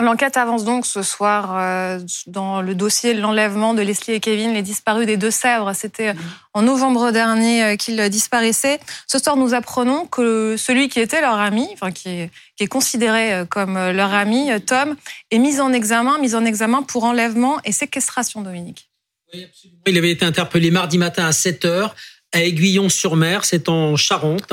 L'enquête avance donc ce soir euh, dans le dossier de l'enlèvement de Leslie et Kevin, les disparus des Deux-Sèvres. C'était en novembre dernier euh, qu'ils disparaissaient. Ce soir, nous apprenons que celui qui était leur ami, enfin qui est, qui est considéré euh, comme leur ami, Tom, est mis en examen, mis en examen pour enlèvement et séquestration, Dominique. Oui, absolument. Il avait été interpellé mardi matin à 7 heures à Aiguillon-sur-Mer, c'est en Charente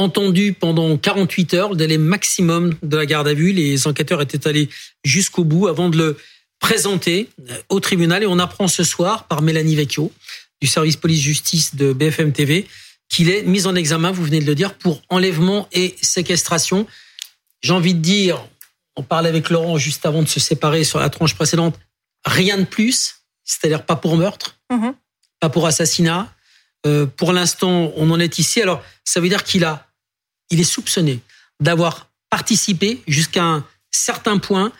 entendu pendant 48 heures, le délai maximum de la garde à vue. Les enquêteurs étaient allés jusqu'au bout avant de le présenter euh, au tribunal. Et on apprend ce soir par Mélanie Vecchio du service police-justice de BFM TV qu'il est mis en examen, vous venez de le dire, pour enlèvement et séquestration. J'ai envie de dire, on parlait avec Laurent juste avant de se séparer sur la tranche précédente, rien de plus, c'est-à-dire pas pour meurtre, mm-hmm. pas pour assassinat. Euh, pour l'instant, on en est ici. Alors, ça veut dire qu'il a il est soupçonné d'avoir participé jusqu'à un certain point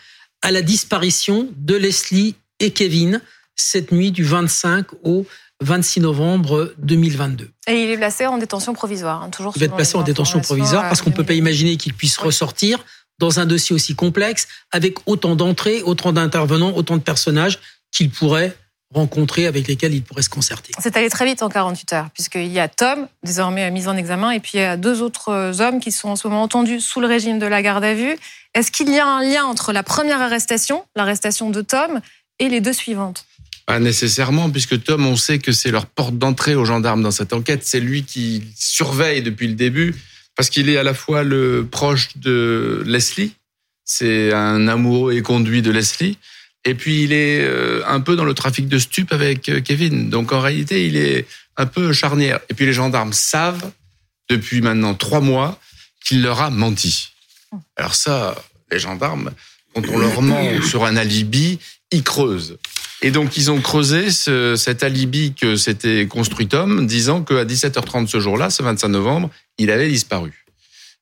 à la disparition de Leslie et Kevin cette nuit du 25 au 26 novembre 2022. Et il est placé en détention provisoire, hein, toujours. Il va être placé en détention provisoire parce qu'on ne peut pas imaginer qu'il puisse ressortir dans un dossier aussi complexe, avec autant d'entrées, autant d'intervenants, autant de personnages qu'il pourrait rencontrés avec lesquels il pourrait se concerter. C'est allé très vite en 48 heures, puisqu'il y a Tom, désormais mis en examen, et puis il y a deux autres hommes qui sont en ce moment entendus sous le régime de la garde à vue. Est-ce qu'il y a un lien entre la première arrestation, l'arrestation de Tom, et les deux suivantes? Pas nécessairement, puisque Tom, on sait que c'est leur porte d'entrée aux gendarmes dans cette enquête. C'est lui qui surveille depuis le début, parce qu'il est à la fois le proche de Leslie, c'est un amoureux et conduit de Leslie, et puis il est euh, un peu dans le trafic de stupes avec euh, Kevin. Donc en réalité, il est un peu charnière. Et puis les gendarmes savent depuis maintenant trois mois qu'il leur a menti. Alors ça, les gendarmes, quand on leur ment sur un alibi, ils creusent. Et donc ils ont creusé ce, cet alibi que s'était construit Tom, disant qu'à 17h30 ce jour-là, ce 25 novembre, il avait disparu.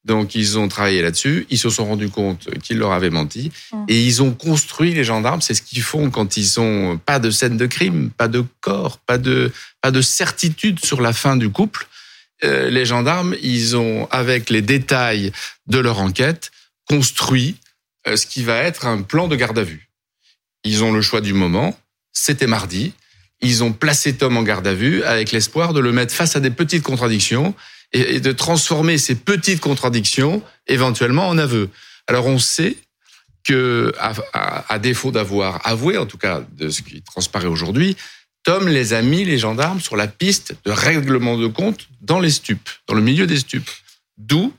Donc ils ont travaillé là-dessus, ils se sont rendus compte qu'il leur avait menti mmh. et ils ont construit les gendarmes. C'est ce qu'ils font quand ils ont pas de scène de crime, pas de corps, pas de pas de certitude sur la fin du couple. Euh, les gendarmes, ils ont avec les détails de leur enquête construit euh, ce qui va être un plan de garde à vue. Ils ont le choix du moment. C'était mardi. Ils ont placé Tom en garde à vue avec l'espoir de le mettre face à des petites contradictions et, de transformer ces petites contradictions éventuellement en aveux. Alors on sait que, à, défaut d'avoir avoué, en tout cas de ce qui transparaît aujourd'hui, Tom les a mis, les gendarmes, sur la piste de règlement de compte dans les stupes, dans le milieu des stupes. D'où,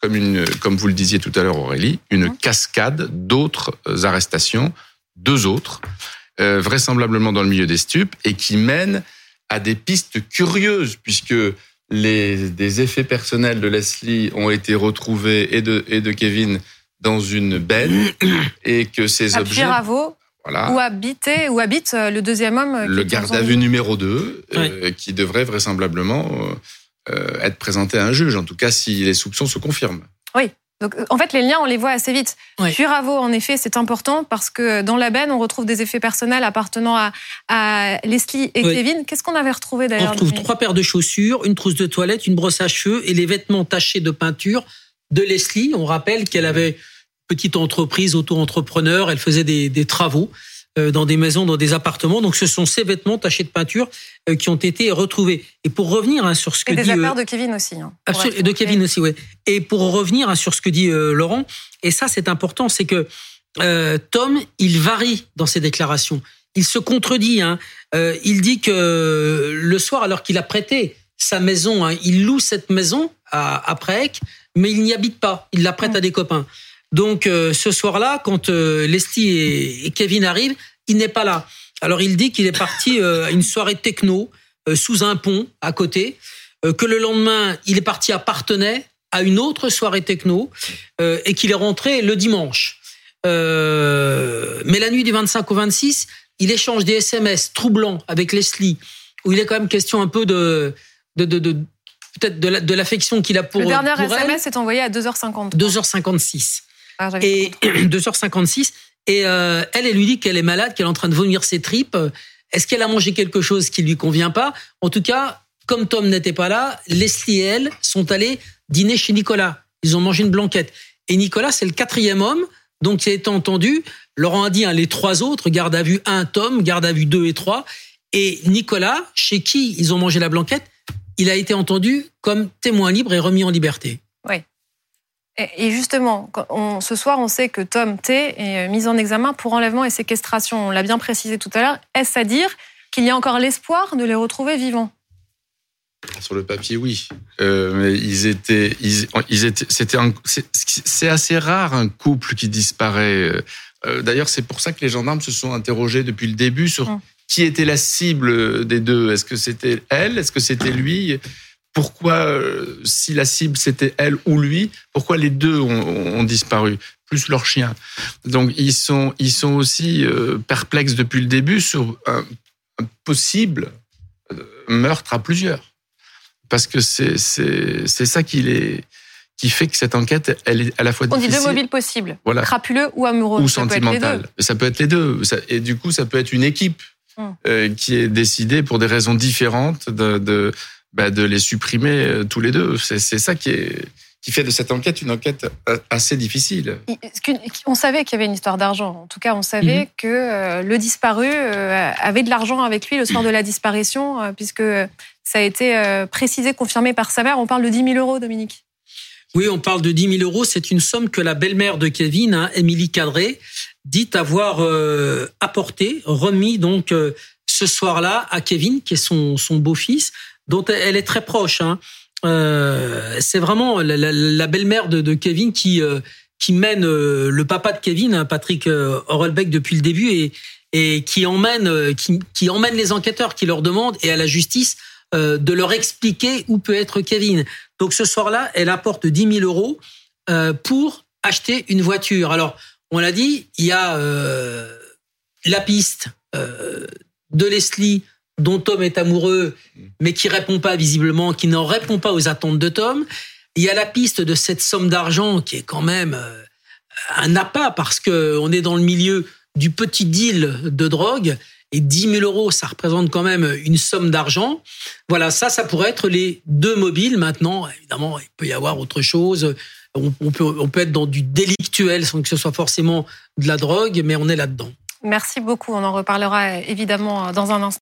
comme, une, comme vous le disiez tout à l'heure Aurélie, une mmh. cascade d'autres arrestations, deux autres, euh, vraisemblablement dans le milieu des stupes, et qui mènent à des pistes curieuses, puisque les, des effets personnels de Leslie ont été retrouvés et de, et de Kevin dans une benne et que ces à objets. Voilà. Où, habitait, où habite euh, le deuxième homme euh, Le garde à vue numéro 2, euh, qui devrait vraisemblablement être présenté à un juge, en tout cas si les soupçons se confirment. Oui, donc, en fait, les liens, on les voit assez vite. Oui. en effet, c'est important parce que dans la benne, on retrouve des effets personnels appartenant à, à Leslie et Kevin. Qu'est-ce qu'on avait retrouvé d'ailleurs On retrouve trois paires de chaussures, une trousse de toilette, une brosse à cheveux et les vêtements tachés de peinture de Leslie. On rappelle qu'elle avait petite entreprise auto-entrepreneur, elle faisait des, des travaux. Euh, dans des maisons, dans des appartements. Donc, ce sont ces vêtements tachés de peinture euh, qui ont été retrouvés. Et pour revenir hein, sur ce que et dit... des affaires de Kevin aussi. Hein, absolument, et de Kevin aussi, oui. Et pour revenir hein, sur ce que dit euh, Laurent, et ça c'est important, c'est que Tom, il varie dans ses déclarations. Il se contredit. Hein. il dit que le soir, alors qu'il a prêté sa maison, il loue cette maison à, à mais il n'y habite pas. Il la prête à des copains. Donc euh, ce soir-là, quand euh, Leslie et, Kevin arrivent, il n'est pas là. Alors il dit qu'il est parti euh, à une soirée techno sous un pont à côté, que le lendemain il est parti à Partenay à une autre soirée techno et qu'il est rentré le dimanche. mais la nuit du 25 au 26, il échange des SMS troublants avec Leslie, où il est quand même question un peu de, de, de, de peut-être de l'affection qu'il a pour. Le dernier SMS est envoyé à 2h50. 2h56. Ah, et 2h56. Et euh, elle, elle lui dit qu'elle est malade, qu'elle est en train de vomir ses tripes. Est-ce qu'elle a mangé quelque chose qui lui convient pas? En tout cas, comme Tom n'était pas là, Leslie et elle sont allés dîner chez Nicolas. Ils ont mangé une blanquette. Et Nicolas, c'est le quatrième homme donc il a été entendu. Laurent a dit hein, les trois autres, garde à vue 1, Tom, garde à vue 2 et 3. Et Nicolas, chez qui ils ont mangé la blanquette, il a été entendu comme témoin libre et remis en liberté. Oui. Et justement, ce soir, on sait que Tom T est mis en examen pour enlèvement et séquestration. On l'a bien précisé tout à l'heure. Est-ce à dire qu'il y a encore l'espoir de les retrouver vivants? Sur le papier, oui. Euh, mais ils étaient, ils, étaient, c'était c'est assez rare un couple qui disparaît. Euh, d'ailleurs, c'est pour ça que les gendarmes se sont interrogés depuis le début sur hum. qui était la cible des deux. Est-ce que c'était elle? Est-ce que c'était lui? Pourquoi, euh, si la cible c'était elle ou lui, pourquoi les deux ont, disparu plus leur chien? Donc ils sont, ils sont aussi perplexes depuis le début sur un possible meurtre à plusieurs parce que c'est ça qui les qui fait que cette enquête, elle est à la fois On difficile. dit deux mobiles possibles. Voilà. Crapuleux ou amoureux. Ou sentimental. Ça peut être les deux. Et du coup, ça peut être une équipe hum. euh, qui est décidée pour des raisons différentes de, de, bah, de les supprimer euh, tous les deux. C'est ça qui est qui fait de cette enquête une enquête assez difficile. On savait qu'il y avait une histoire d'argent. En tout cas, on savait mhm. que euh, le disparu avait de l'argent avec lui le soir de la disparition, puisque ça a été euh, précisé, confirmé par sa mère. On parle de 10 000 euros, Dominique. Oui, on parle de 10 000 euros. C'est une somme que la belle-mère de Kevin, hein, Émilie Cadré, dit avoir euh, apporté, remis donc euh, ce soir-là à Kevin, qui est son, son beau-fils, dont elle est très proche. Hein. c'est vraiment la, belle-mère de, Kevin qui qui mène le papa de Kevin, hein, Patrick Orelbeck, depuis le début et et qui emmène qui, qui emmène les enquêteurs, qui leur demandent et à la justice euh, de leur expliquer où peut être Kevin. Donc ce soir-là, elle apporte 10 000 euros euh, pour acheter une voiture. Alors, on l'a dit, il y a euh, la piste de Leslie dont Tom est amoureux, mais qui répond pas visiblement, qui n'en répond pas aux attentes de Tom. Il y a la piste de cette somme d'argent qui est quand même un appât parce que on est dans le milieu du petit deal de drogue et 10 000 euros, ça représente quand même une somme d'argent. Voilà, ça, ça pourrait être les deux mobiles. Maintenant, évidemment, il peut y avoir autre chose. On peut être dans du délictuel sans que ce soit forcément de la drogue, mais on est là-dedans. Merci beaucoup. On en reparlera évidemment dans un instant.